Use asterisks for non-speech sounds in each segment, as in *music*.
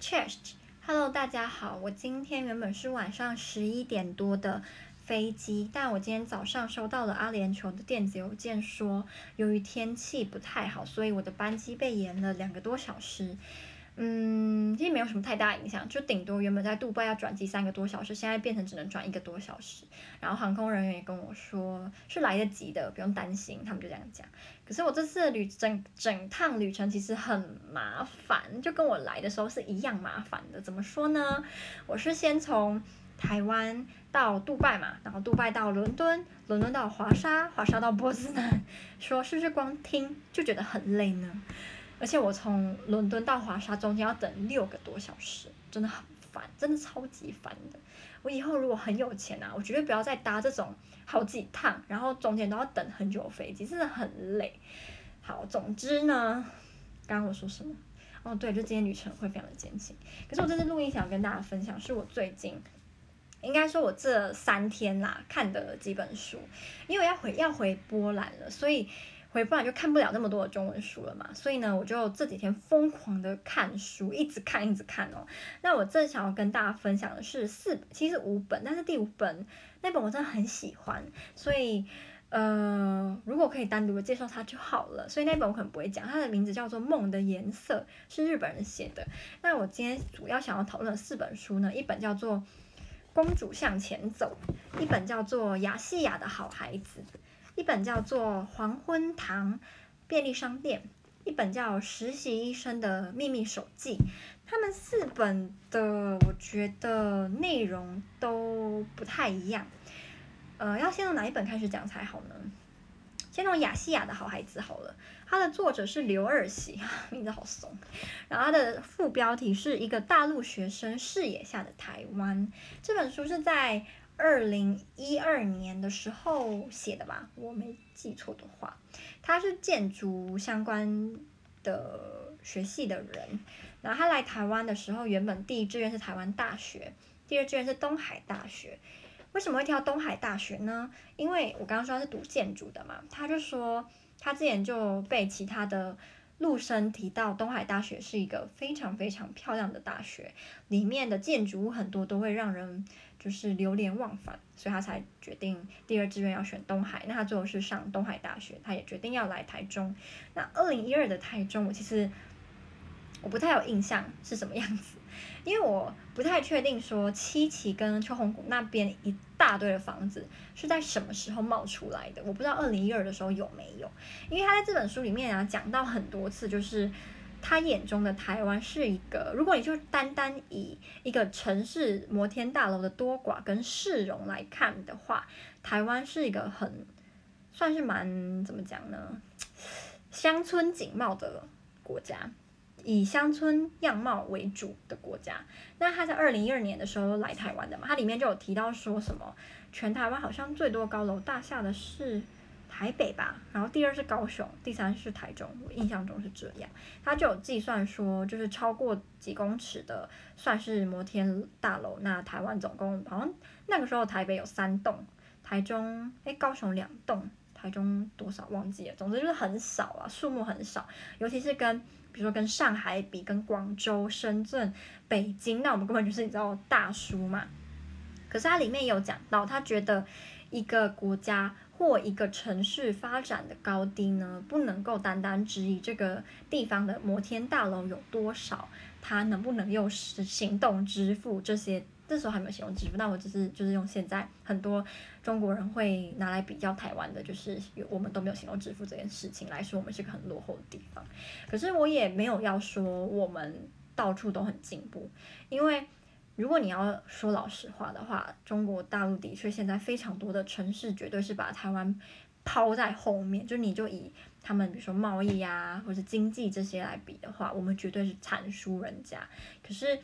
Chest，Hello，大家好。我今天原本是晚上十一点多的飞机，但我今天早上收到了阿联酋的电子邮件，说由于天气不太好，所以我的班机被延了两个多小时。嗯，其实没有什么太大影响，就顶多原本在杜拜要转机三个多小时，现在变成只能转一个多小时。然后航空人员也跟我说是来得及的，不用担心，他们就这样讲。可是我这次的旅整整趟旅程其实很麻烦，就跟我来的时候是一样麻烦的。怎么说呢？我是先从台湾到杜拜嘛，然后杜拜到伦敦，伦敦到华沙，华沙到波斯南，说是不是光听就觉得很累呢？而且我从伦敦到华沙中间要等六个多小时，真的很烦，真的超级烦的。我以后如果很有钱啊，我绝对不要再搭这种好几趟，然后中间都要等很久的飞机，真的很累。好，总之呢，刚刚我说什么？哦，对，就今天旅程会非常的艰辛。可是我这次录音想跟大家分享，是我最近，应该说我这三天啦看的几本书，因为要回要回波兰了，所以。回不然就看不了那么多的中文书了嘛，所以呢，我就这几天疯狂的看书，一直看，一直看哦。那我正想要跟大家分享的是四，其实五本，但是第五本那本我真的很喜欢，所以呃，如果可以单独的介绍它就好了。所以那本我可能不会讲，它的名字叫做《梦的颜色》，是日本人写的。那我今天主要想要讨论的四本书呢，一本叫做《公主向前走》，一本叫做《雅西亚的好孩子》。一本叫做《黄昏堂便利商店》，一本叫《实习医生的秘密手记》。他们四本的，我觉得内容都不太一样。呃，要先从哪一本开始讲才好呢？先从《亚细亚的好孩子》好了。它的作者是刘二喜，*laughs* 名字好怂。然后它的副标题是一个大陆学生视野下的台湾。这本书是在。二零一二年的时候写的吧，我没记错的话，他是建筑相关的学系的人，然后他来台湾的时候，原本第一志愿是台湾大学，第二志愿是东海大学。为什么会挑东海大学呢？因为我刚刚说他是读建筑的嘛，他就说他之前就被其他的陆生提到东海大学是一个非常非常漂亮的大学，里面的建筑物很多都会让人。就是流连忘返，所以他才决定第二志愿要选东海。那他最后是上东海大学，他也决定要来台中。那二零一二的台中，我其实我不太有印象是什么样子，因为我不太确定说七期跟秋红谷那边一大堆的房子是在什么时候冒出来的，我不知道二零一二的时候有没有，因为他在这本书里面啊讲到很多次，就是。他眼中的台湾是一个，如果你就单单以一个城市摩天大楼的多寡跟市容来看的话，台湾是一个很算是蛮怎么讲呢？乡村景貌的国家，以乡村样貌为主的国家。那他在二零一二年的时候来台湾的嘛，他里面就有提到说什么，全台湾好像最多高楼大厦的是。台北吧，然后第二是高雄，第三是台中，我印象中是这样。他就有计算说，就是超过几公尺的算是摩天大楼。那台湾总共好像那个时候台北有三栋，台中诶，高雄两栋，台中多少忘记了。总之就是很少啊，数目很少。尤其是跟比如说跟上海比，跟广州、深圳、北京，那我们根本就是你知道大叔嘛。可是它里面有讲到，他觉得一个国家。或一个城市发展的高低呢，不能够单单只以这个地方的摩天大楼有多少，它能不能用行动支付这些？这时候还没有行动支付，那我只是就是用现在很多中国人会拿来比较台湾的，就是我们都没有行动支付这件事情来说，我们是个很落后的地方。可是我也没有要说我们到处都很进步，因为。如果你要说老实话的话，中国大陆的确现在非常多的城市绝对是把台湾抛在后面。就你就以他们比如说贸易啊，或者经济这些来比的话，我们绝对是惨输人家。可是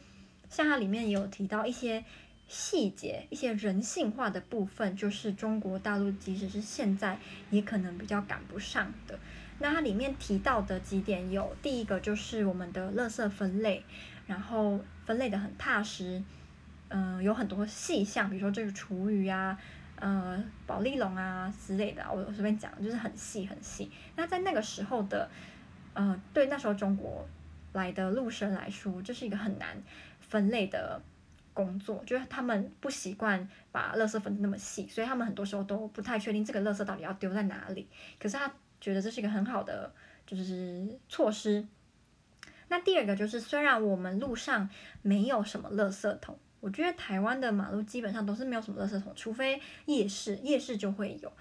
像它里面也有提到一些细节、一些人性化的部分，就是中国大陆即使是现在也可能比较赶不上的。那它里面提到的几点有，第一个就是我们的垃圾分类。然后分类的很踏实，嗯、有很多细项，比如说这个厨余啊，呃，保丽龙啊之类的，我随便讲，就是很细很细。那在那个时候的，呃，对那时候中国来的陆生来说，这是一个很难分类的工作，就是他们不习惯把垃圾分的那么细，所以他们很多时候都不太确定这个垃圾到底要丢在哪里。可是他觉得这是一个很好的就是措施。那第二个就是，虽然我们路上没有什么垃圾桶，我觉得台湾的马路基本上都是没有什么垃圾桶，除非夜市，夜市就会有。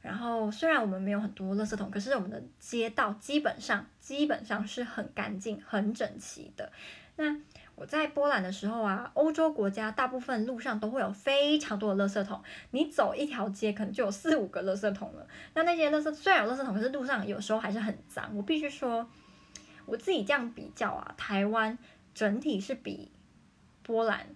然后虽然我们没有很多垃圾桶，可是我们的街道基本上基本上是很干净、很整齐的。那我在波兰的时候啊，欧洲国家大部分路上都会有非常多的垃圾桶，你走一条街可能就有四五个垃圾桶了。那那些垃圾虽然有垃圾桶，可是路上有时候还是很脏。我必须说。我自己这样比较啊，台湾整体是比波兰，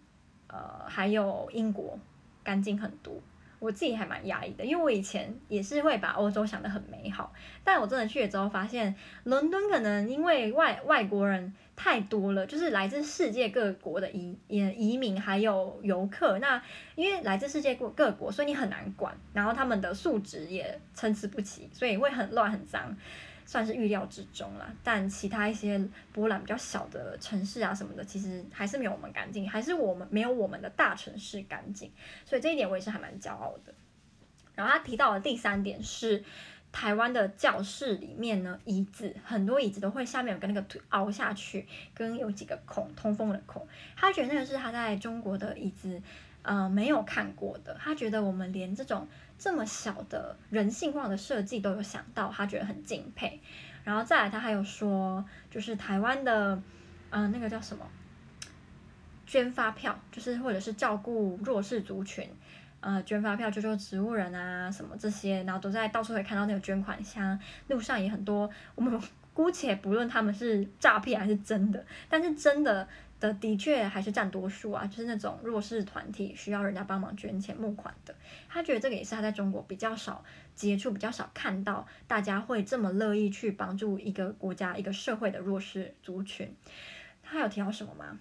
呃，还有英国干净很多。我自己还蛮压抑的，因为我以前也是会把欧洲想得很美好，但我真的去了之后发现，伦敦可能因为外外国人太多了，就是来自世界各国的移移移民还有游客。那因为来自世界各各国，所以你很难管，然后他们的素质也参差不齐，所以会很乱很脏。算是预料之中了，但其他一些波兰比较小的城市啊什么的，其实还是没有我们干净，还是我们没有我们的大城市干净，所以这一点我也是还蛮骄傲的。然后他提到的第三点是，台湾的教室里面呢，椅子很多椅子都会下面有个那个凹下去，跟有几个孔通风的孔，他觉得那个是他在中国的椅子。呃，没有看过的，他觉得我们连这种这么小的人性化的设计都有想到，他觉得很敬佩。然后再来，他还有说，就是台湾的，呃，那个叫什么，捐发票，就是或者是照顾弱势族群，呃，捐发票，救救植物人啊，什么这些，然后都在到处可以看到那个捐款箱，路上也很多。我们姑且不论他们是诈骗还是真的，但是真的。的的确还是占多数啊，就是那种弱势团体需要人家帮忙捐钱募款的，他觉得这个也是他在中国比较少接触、比较少看到，大家会这么乐意去帮助一个国家、一个社会的弱势族群。他有提到什么吗？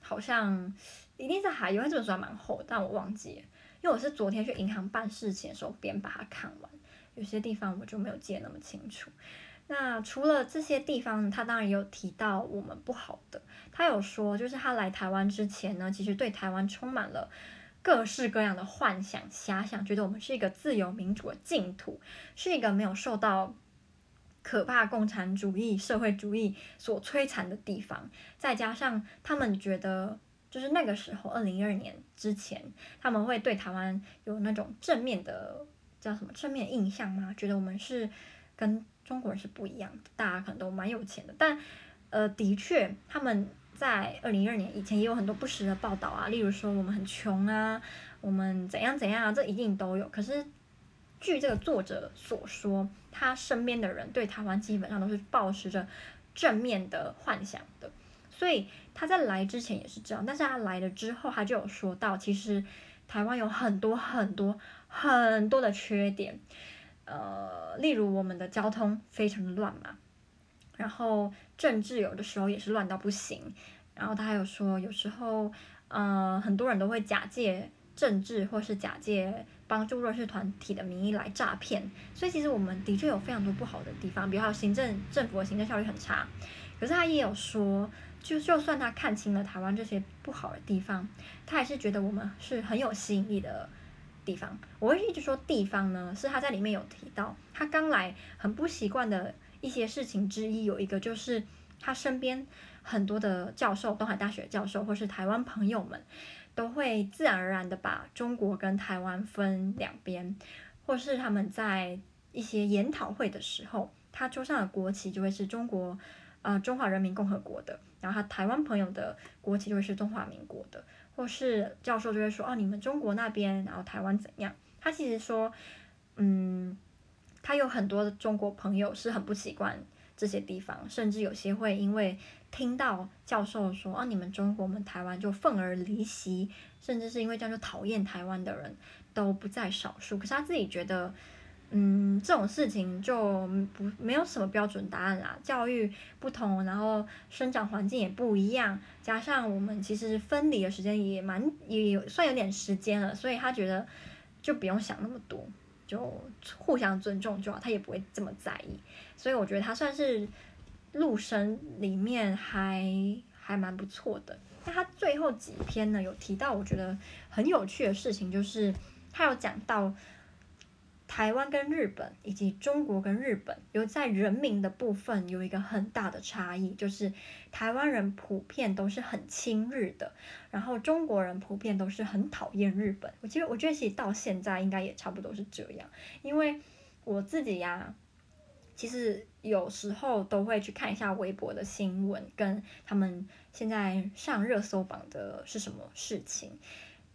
好像一定是还，因为这本书还蛮厚，但我忘记了，因为我是昨天去银行办事情的时候边把它看完，有些地方我就没有记得那么清楚。那除了这些地方，他当然有提到我们不好的。他有说，就是他来台湾之前呢，其实对台湾充满了各式各样的幻想、遐想，觉得我们是一个自由民主的净土，是一个没有受到可怕共产主义、社会主义所摧残的地方。再加上他们觉得，就是那个时候，二零一二年之前，他们会对台湾有那种正面的叫什么正面印象吗？觉得我们是跟中国人是不一样的，大家可能都蛮有钱的，但，呃，的确，他们在二零一二年以前也有很多不实的报道啊，例如说我们很穷啊，我们怎样怎样啊，这一定都有。可是，据这个作者所说，他身边的人对台湾基本上都是抱持着正面的幻想的，所以他在来之前也是这样，但是他来了之后，他就有说到，其实台湾有很多很多很多的缺点。呃，例如我们的交通非常的乱嘛，然后政治有的时候也是乱到不行，然后他还有说，有时候呃很多人都会假借政治或是假借帮助弱势团体的名义来诈骗，所以其实我们的确有非常多不好的地方，比如还有行政政府的行政效率很差，可是他也有说，就就算他看清了台湾这些不好的地方，他还是觉得我们是很有吸引力的。地方，我会一直说地方呢，是他在里面有提到，他刚来很不习惯的一些事情之一，有一个就是他身边很多的教授，东海大学教授或是台湾朋友们，都会自然而然的把中国跟台湾分两边，或是他们在一些研讨会的时候，他桌上的国旗就会是中国，呃，中华人民共和国的，然后他台湾朋友的国旗就会是中华民国的。或是教授就会说哦，你们中国那边，然后台湾怎样？他其实说，嗯，他有很多的中国朋友是很不习惯这些地方，甚至有些会因为听到教授说啊，你们中国，我们台湾就愤而离席，甚至是因为这样就讨厌台湾的人都不在少数。可是他自己觉得。嗯，这种事情就不没有什么标准答案啦。教育不同，然后生长环境也不一样，加上我们其实分离的时间也蛮也有算有点时间了，所以他觉得就不用想那么多，就互相尊重就好，他也不会这么在意。所以我觉得他算是陆生里面还还蛮不错的。那他最后几篇呢，有提到我觉得很有趣的事情，就是他有讲到。台湾跟日本以及中国跟日本有在人民的部分有一个很大的差异，就是台湾人普遍都是很亲日的，然后中国人普遍都是很讨厌日本。我其实，我觉得其实到现在应该也差不多是这样，因为我自己呀，其实有时候都会去看一下微博的新闻，跟他们现在上热搜榜的是什么事情。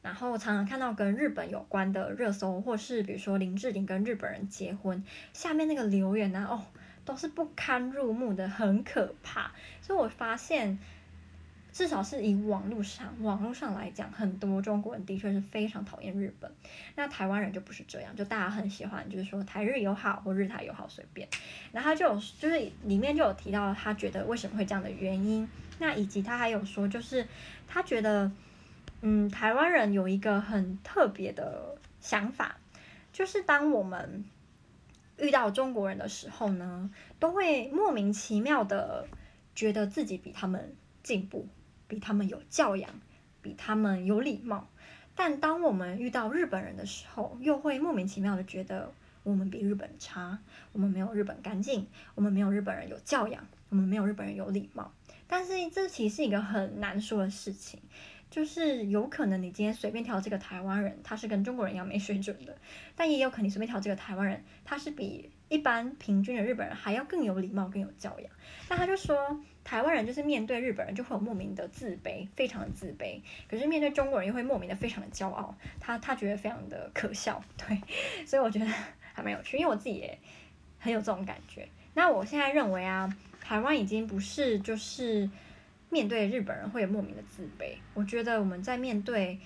然后常常看到跟日本有关的热搜，或是比如说林志玲跟日本人结婚，下面那个留言呢，哦，都是不堪入目的，很可怕。所以我发现，至少是以网络上网络上来讲，很多中国人的确是非常讨厌日本。那台湾人就不是这样，就大家很喜欢，就是说台日友好或日台友好随便。然后就有就是里面就有提到他觉得为什么会这样的原因，那以及他还有说就是他觉得。嗯，台湾人有一个很特别的想法，就是当我们遇到中国人的时候呢，都会莫名其妙的觉得自己比他们进步，比他们有教养，比他们有礼貌。但当我们遇到日本人的时候，又会莫名其妙的觉得我们比日本差，我们没有日本干净，我们没有日本人有教养，我们没有日本人有礼貌。但是这其实是一个很难说的事情。就是有可能你今天随便挑这个台湾人，他是跟中国人一样没水准的，但也有可能你随便挑这个台湾人，他是比一般平均的日本人还要更有礼貌、更有教养。那他就说，台湾人就是面对日本人就会有莫名的自卑，非常的自卑；可是面对中国人又会莫名的非常的骄傲，他他觉得非常的可笑。对，所以我觉得还蛮有趣，因为我自己也很有这种感觉。那我现在认为啊，台湾已经不是就是。面对日本人会有莫名的自卑，我觉得我们在面对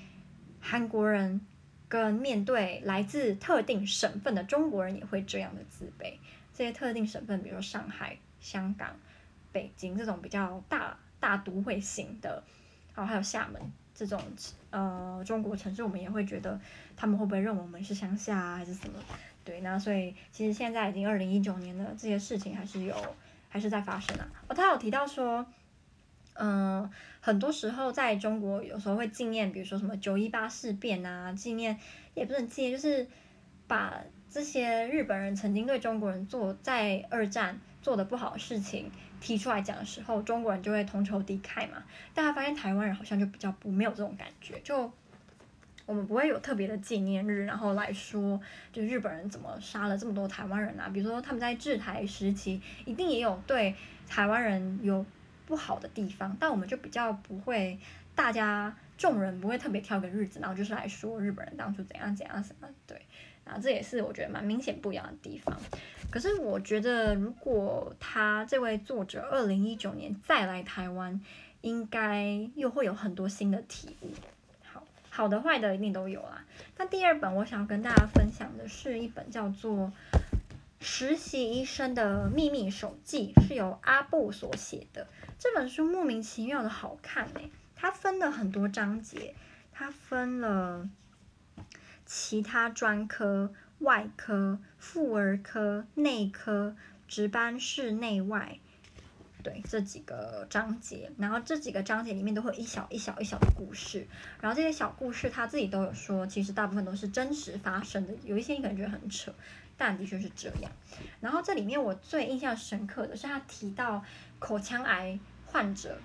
韩国人跟面对来自特定省份的中国人也会这样的自卑。这些特定省份，比如说上海、香港、北京这种比较大大都会型的，然后还有厦门这种呃中国城市，我们也会觉得他们会不会认为我们是乡下啊，还是什么？对，那所以其实现在已经二零一九年了，这些事情还是有还是在发生啊。哦，他有提到说。嗯，很多时候在中国，有时候会纪念，比如说什么九一八事变啊，纪念也不能纪念，就是把这些日本人曾经对中国人做在二战做的不好的事情提出来讲的时候，中国人就会同仇敌忾嘛。大家发现台湾人好像就比较不没有这种感觉，就我们不会有特别的纪念日，然后来说，就日本人怎么杀了这么多台湾人啊？比如说他们在治台时期，一定也有对台湾人有。不好的地方，但我们就比较不会，大家众人不会特别挑个日子，然后就是来说日本人当初怎样怎样什么，对，啊，这也是我觉得蛮明显不一样的地方。可是我觉得，如果他这位作者二零一九年再来台湾，应该又会有很多新的体悟。好，好的坏的一定都有啦。那第二本我想要跟大家分享的是一本叫做。实习医生的秘密手记是由阿布所写的。这本书莫名其妙的好看诶，它分了很多章节，它分了其他专科、外科、妇儿科、内科、值班室内外，对，这几个章节。然后这几个章节里面都会有一小一小一小的故事，然后这些小故事他自己都有说，其实大部分都是真实发生的，有一些你可能觉得很扯。但的确是这样，然后这里面我最印象深刻的是他提到口腔癌患者，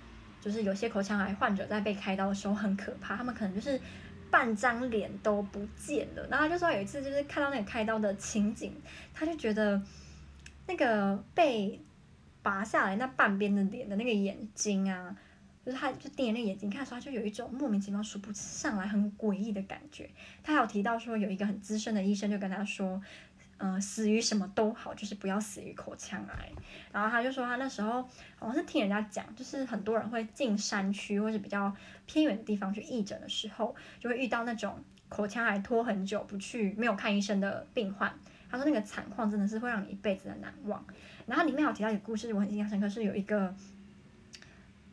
就是有些口腔癌患者在被开刀的时候很可怕，他们可能就是半张脸都不见了。然后他就说有一次就是看到那个开刀的情景，他就觉得那个被拔下来那半边的脸的那个眼睛啊，就是他就盯着那个眼睛看的时候，他就有一种莫名其妙数不上来很诡异的感觉。他还有提到说有一个很资深的医生就跟他说。嗯、死于什么都好，就是不要死于口腔癌。然后他就说，他那时候好像是听人家讲，就是很多人会进山区或是比较偏远的地方去义诊的时候，就会遇到那种口腔癌拖很久不去、没有看医生的病患。他说那个惨况真的是会让你一辈子的难忘。然后里面有提到一个故事，我很印象深刻，是有一个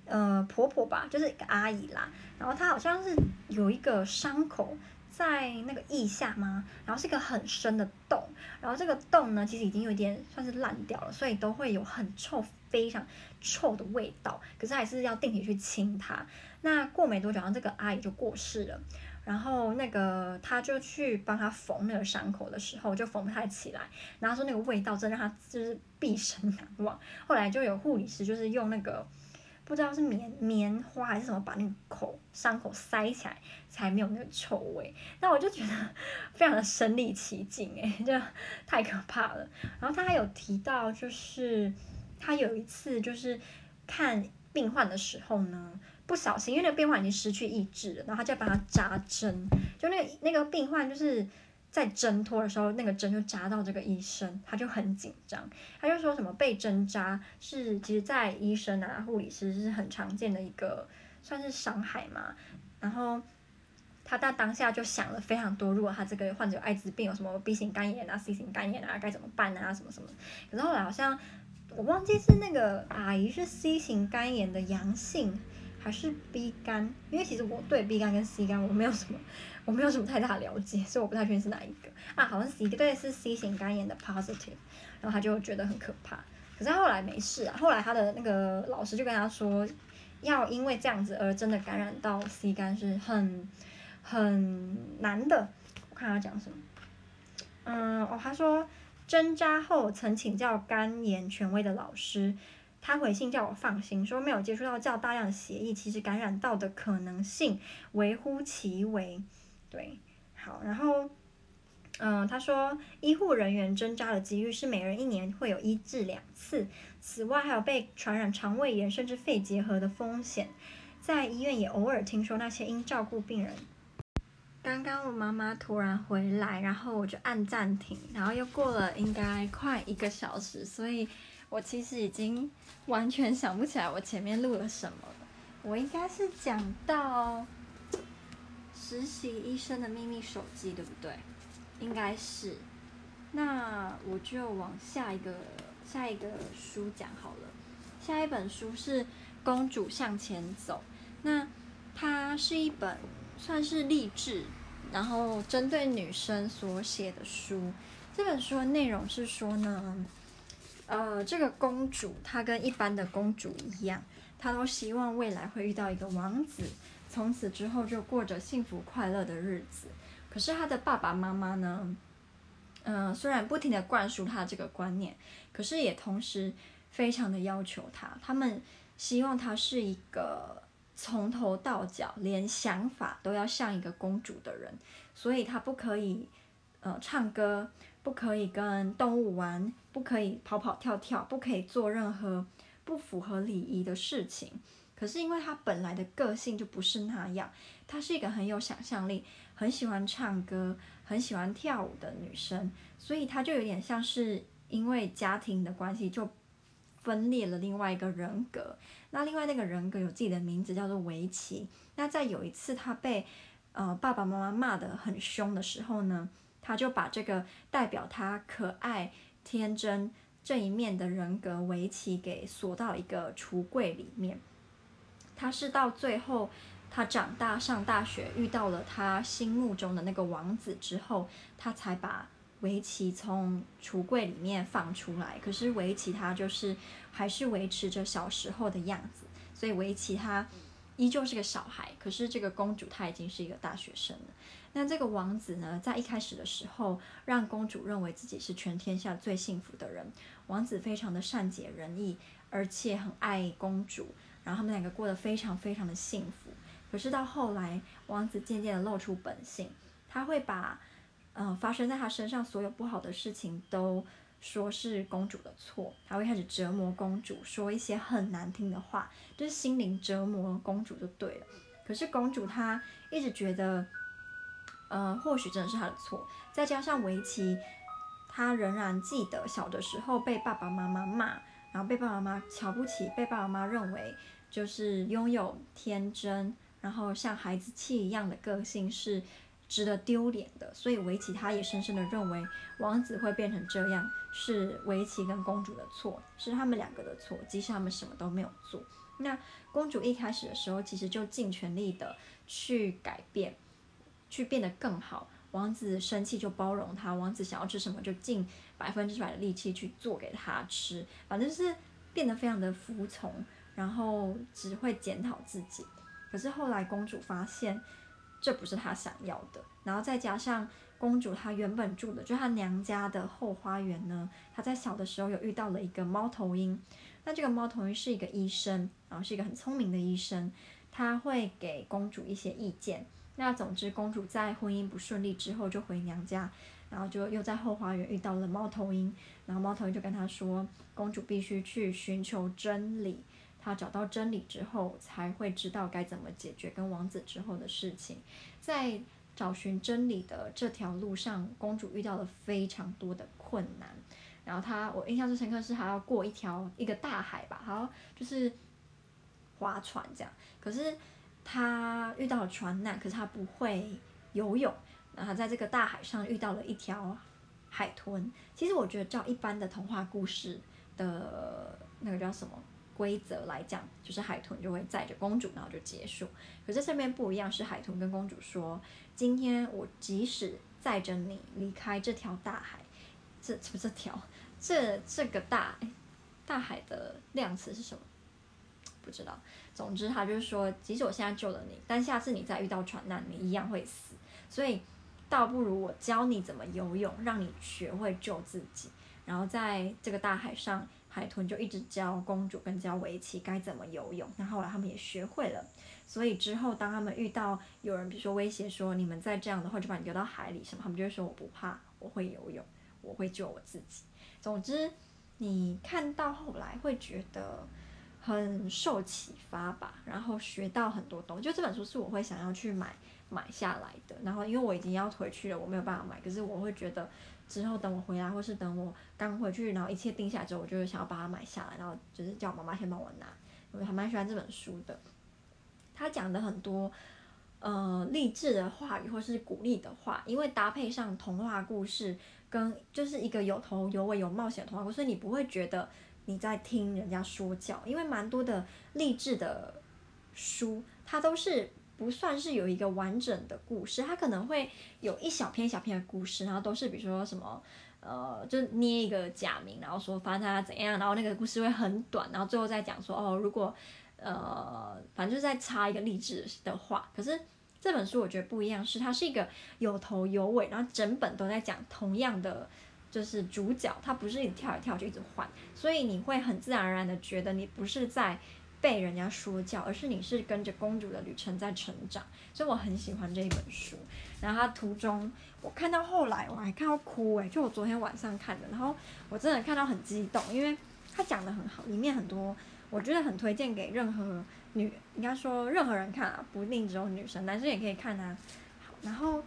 呃婆婆吧，就是一个阿姨啦，然后她好像是有一个伤口。在那个腋下吗？然后是一个很深的洞，然后这个洞呢，其实已经有点算是烂掉了，所以都会有很臭非常臭的味道，可是还是要定期去清它。那过没多久，然后这个阿姨就过世了。然后那个他就去帮他缝那个伤口的时候，就缝不太起来。然后说那个味道真让他就是毕生难忘。后来就有护理师就是用那个不知道是棉棉花还是什么，把那个口伤口塞起来，才没有那个臭味。那我就觉得 *laughs* 非常的身临其境诶，*laughs* 就太可怕了。然后他还有提到，就是他有一次就是看病患的时候呢。不小心，因为那个病患已经失去意志了，然后他就帮他扎针，就那个那个病患就是在挣脱的时候，那个针就扎到这个医生，他就很紧张，他就说什么被针扎是其实，在医生啊、护理师是很常见的一个算是伤害嘛，然后他在当下就想了非常多，如果他这个患者有艾滋病，有什么 B 型肝炎啊、C 型肝炎啊，该怎么办啊？什么什么，可是后来好像我忘记是那个阿姨是 C 型肝炎的阳性。还是 B 肝，因为其实我对 B 肝跟 C 肝我没有什么，我没有什么太大的了解，所以我不太确定是哪一个。啊，好像 C 对是 C 型肝炎的 positive，然后他就觉得很可怕，可是他后来没事啊，后来他的那个老师就跟他说，要因为这样子而真的感染到 C 肝是很很难的，我看他讲什么，嗯哦，他说针扎后曾请教肝炎权威的老师。他回信叫我放心，说没有接触到较大量的血液，其实感染到的可能性微乎其微。对，好，然后，嗯，他说医护人员针扎的几率是每人一年会有一至两次，此外还有被传染肠胃炎甚至肺结核的风险。在医院也偶尔听说那些因照顾病人。刚刚我妈妈突然回来，然后我就按暂停，然后又过了应该快一个小时，所以。我其实已经完全想不起来我前面录了什么了。我应该是讲到实习医生的秘密手机，对不对？应该是。那我就往下一个下一个书讲好了。下一本书是《公主向前走》，那它是一本算是励志，然后针对女生所写的书。这本书的内容是说呢。呃，这个公主她跟一般的公主一样，她都希望未来会遇到一个王子，从此之后就过着幸福快乐的日子。可是她的爸爸妈妈呢，嗯、呃，虽然不停的灌输她这个观念，可是也同时非常的要求她。他们希望她是一个从头到脚连想法都要像一个公主的人，所以她不可以呃唱歌。不可以跟动物玩，不可以跑跑跳跳，不可以做任何不符合礼仪的事情。可是因为她本来的个性就不是那样，她是一个很有想象力、很喜欢唱歌、很喜欢跳舞的女生，所以她就有点像是因为家庭的关系就分裂了另外一个人格。那另外那个人格有自己的名字叫做维奇。那在有一次他被呃爸爸妈妈骂得很凶的时候呢，他就把这个代表他可爱、天真这一面的人格维奇给锁到一个橱柜里面。他是到最后，他长大上大学，遇到了他心目中的那个王子之后，他才把围棋从橱柜里面放出来。可是围棋它就是还是维持着小时候的样子，所以围棋它依旧是个小孩。可是这个公主她已经是一个大学生了。那这个王子呢，在一开始的时候，让公主认为自己是全天下最幸福的人。王子非常的善解人意，而且很爱公主，然后他们两个过得非常非常的幸福。可是到后来，王子渐渐的露出本性，他会把，呃，发生在他身上所有不好的事情都说是公主的错。他会开始折磨公主，说一些很难听的话，就是心灵折磨公主就对了。可是公主她一直觉得。呃，或许真的是她的错，再加上围棋，她仍然记得小的时候被爸爸妈妈骂，然后被爸爸妈妈瞧不起，被爸爸妈妈认为就是拥有天真，然后像孩子气一样的个性是值得丢脸的，所以维奇他也深深的认为王子会变成这样是维奇跟公主的错，是他们两个的错，即使他们什么都没有做。那公主一开始的时候其实就尽全力的去改变。去变得更好，王子生气就包容他，王子想要吃什么就尽百分之百的力气去做给他吃，反正是变得非常的服从，然后只会检讨自己。可是后来公主发现这不是她想要的，然后再加上公主她原本住的就她娘家的后花园呢，她在小的时候有遇到了一个猫头鹰。那这个猫头鹰是一个医生，然后是一个很聪明的医生，他会给公主一些意见。那总之，公主在婚姻不顺利之后就回娘家，然后就又在后花园遇到了猫头鹰，然后猫头鹰就跟她说，公主必须去寻求真理，她找到真理之后才会知道该怎么解决跟王子之后的事情。在找寻真理的这条路上，公主遇到了非常多的困难。然后她，我印象最深刻是还要过一条一个大海吧，好像就是划船这样。可是他遇到了船难，可是他不会游泳。然后在这个大海上遇到了一条海豚。其实我觉得照一般的童话故事的那个叫什么规则来讲，就是海豚就会载着公主，然后就结束。可是这边不一样，是海豚跟公主说：“今天我即使载着你离开这条大海，这不这条。”这这个大大海的量词是什么？不知道。总之，他就是说，即使我现在救了你，但下次你再遇到船难，你一样会死。所以，倒不如我教你怎么游泳，让你学会救自己。然后，在这个大海上，海豚就一直教公主跟教维奇该怎么游泳。那后来他们也学会了。所以之后，当他们遇到有人，比如说威胁说你们再这样的话，就把你丢到海里什么，他们就会说我不怕，我会游泳，我会救我自己。总之，你看到后来会觉得很受启发吧，然后学到很多东西。就这本书是我会想要去买买下来的。然后因为我已经要回去了，我没有办法买。可是我会觉得之后等我回来，或是等我刚回去，然后一切定下来之后，我就会想要把它买下来，然后就是叫我妈妈先帮我拿。我还蛮喜欢这本书的，他讲的很多呃励志的话语或是鼓励的话，因为搭配上童话故事。跟就是一个有头有尾有冒险的童话故事，所以你不会觉得你在听人家说教，因为蛮多的励志的书，它都是不算是有一个完整的故事，它可能会有一小篇一小篇的故事，然后都是比如说什么呃，就捏一个假名，然后说发他怎样，然后那个故事会很短，然后最后再讲说哦，如果呃，反正就是再插一个励志的话，可是。这本书我觉得不一样，是它是一个有头有尾，然后整本都在讲同样的，就是主角，它不是一跳一跳就一直换，所以你会很自然而然的觉得你不是在被人家说教，而是你是跟着公主的旅程在成长，所以我很喜欢这一本书。然后它途中我看到后来我还看到哭诶，就我昨天晚上看的，然后我真的看到很激动，因为它讲得很好，里面很多我觉得很推荐给任何。女应该说任何人看啊，不一定只有女生，男生也可以看啊。好，然后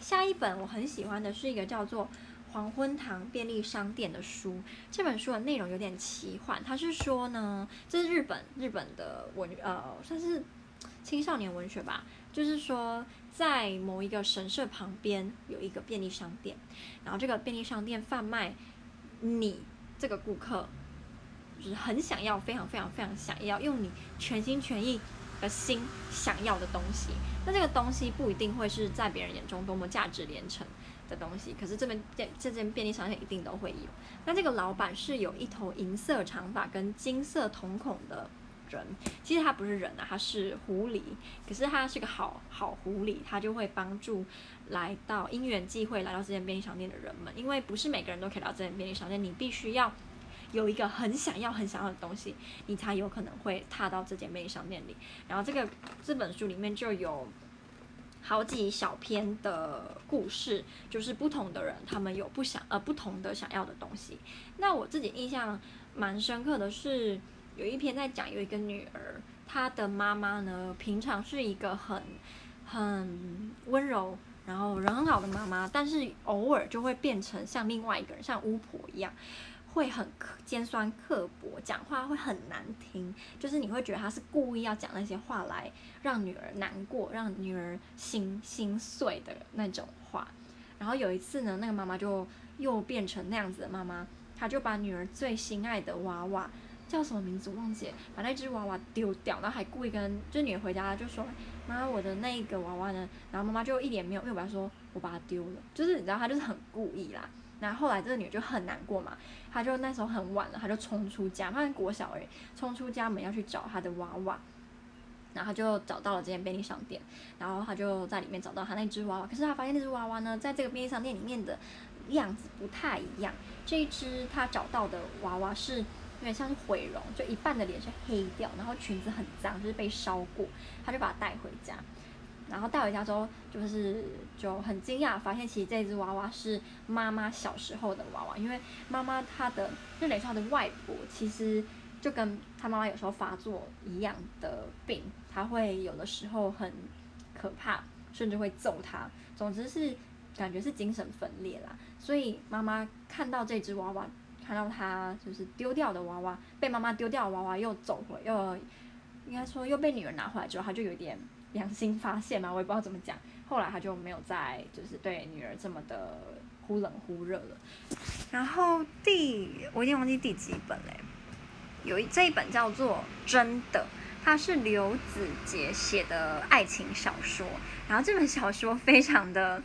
下一本我很喜欢的是一个叫做《黄昏堂便利商店》的书。这本书的内容有点奇幻，它是说呢，这是日本日本的文呃算是青少年文学吧，就是说在某一个神社旁边有一个便利商店，然后这个便利商店贩卖你这个顾客。就是很想要，非常非常非常想要，用你全心全意的心想要的东西。那这个东西不一定会是在别人眼中多么价值连城的东西，可是这边这这间便利商店一定都会有。那这个老板是有一头银色长发跟金色瞳孔的人，其实他不是人啊，他是狐狸。可是他是个好好狐狸，他就会帮助来到因缘际会来到这间便利商店的人们，因为不是每个人都可以到这间便利商店，你必须要。有一个很想要、很想要的东西，你才有可能会踏到这间便利商店里。然后这个这本书里面就有好几小篇的故事，就是不同的人他们有不想呃不同的想要的东西。那我自己印象蛮深刻的是，有一篇在讲有一个女儿，她的妈妈呢平常是一个很很温柔，然后人很好的妈妈，但是偶尔就会变成像另外一个人，像巫婆一样。会很尖酸刻薄，讲话会很难听，就是你会觉得他是故意要讲那些话来让女儿难过，让女儿心心碎的那种话。然后有一次呢，那个妈妈就又变成那样子的妈妈，她就把女儿最心爱的娃娃叫什么名字忘记，把那只娃娃丢掉，然后还故意跟就女儿回家就说：“妈，我的那个娃娃呢？”然后妈妈就一脸没有没有把她说：“我把它丢了。”就是你知道她就是很故意啦。然后后来这个女就很难过嘛，她就那时候很晚了，她就冲出家，她是国小而已，冲出家门要去找她的娃娃，然后她就找到了这间便利商店，然后她就在里面找到她那只娃娃，可是她发现那只娃娃呢，在这个便利商店里面的样子不太一样，这一只她找到的娃娃是有点像是毁容，就一半的脸是黑掉，然后裙子很脏，就是被烧过，她就把它带回家。然后带回家之后，就是就很惊讶，发现其实这只娃娃是妈妈小时候的娃娃，因为妈妈她的就等于说她的外婆，其实就跟她妈妈有时候发作一样的病，她会有的时候很可怕，甚至会揍她。总之是感觉是精神分裂啦。所以妈妈看到这只娃娃，看到她就是丢掉的娃娃，被妈妈丢掉的娃娃又走回，又应该说又被女儿拿回来之后，她就有点。良心发现嘛，我也不知道怎么讲。后来他就没有再就是对女儿这么的忽冷忽热了。然后第我已经忘记第几本嘞，有一这一本叫做《真的》，它是刘子杰写的爱情小说。然后这本小说非常的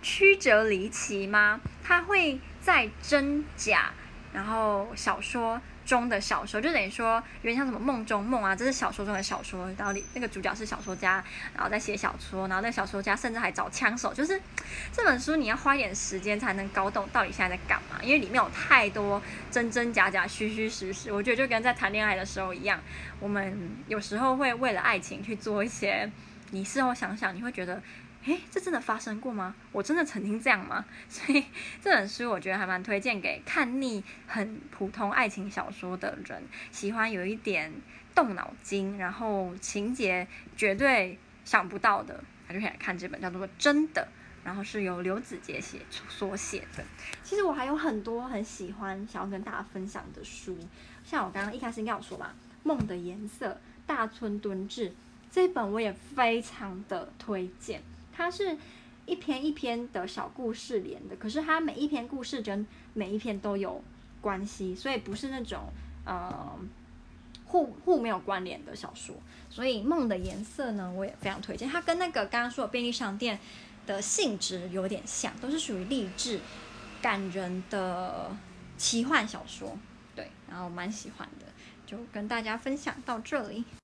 曲折离奇吗？它会在真假，然后小说。中的小说就等于说有点像什么梦中梦啊，这是小说中的小说。然后那个主角是小说家，然后在写小说，然后那个小说家甚至还找枪手。就是这本书你要花点时间才能搞懂到底现在在干嘛，因为里面有太多真真假假、虚虚实实。我觉得就跟在谈恋爱的时候一样，我们有时候会为了爱情去做一些，你事后想想你会觉得。诶，这真的发生过吗？我真的曾经这样吗？*laughs* 所以这本书我觉得还蛮推荐给看腻很普通爱情小说的人，喜欢有一点动脑筋，然后情节绝对想不到的，他就可以来看这本叫做《真的》，然后是由刘子杰写所写的。其实我还有很多很喜欢想要跟大家分享的书，像我刚刚一开始应该有说吧，《梦的颜色》、《大村敦志》这本我也非常的推荐。它是一篇一篇的小故事连的，可是它每一篇故事跟每一篇都有关系，所以不是那种呃互互没有关联的小说。所以《梦的颜色》呢，我也非常推荐。它跟那个刚刚说的便利商店的性质有点像，都是属于励志、感人的奇幻小说。对，然后蛮喜欢的，就跟大家分享到这里。